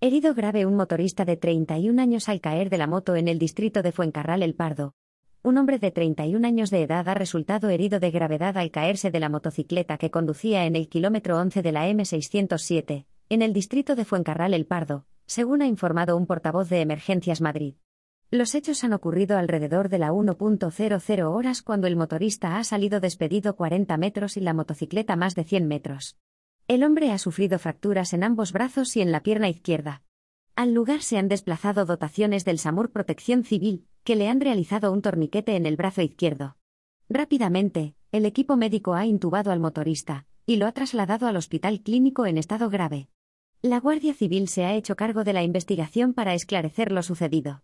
Herido grave un motorista de 31 años al caer de la moto en el distrito de Fuencarral El Pardo. Un hombre de 31 años de edad ha resultado herido de gravedad al caerse de la motocicleta que conducía en el kilómetro 11 de la M607, en el distrito de Fuencarral El Pardo, según ha informado un portavoz de Emergencias Madrid. Los hechos han ocurrido alrededor de la 1.00 horas cuando el motorista ha salido despedido 40 metros y la motocicleta más de 100 metros. El hombre ha sufrido fracturas en ambos brazos y en la pierna izquierda. Al lugar se han desplazado dotaciones del SAMUR Protección Civil, que le han realizado un torniquete en el brazo izquierdo. Rápidamente, el equipo médico ha intubado al motorista, y lo ha trasladado al hospital clínico en estado grave. La Guardia Civil se ha hecho cargo de la investigación para esclarecer lo sucedido.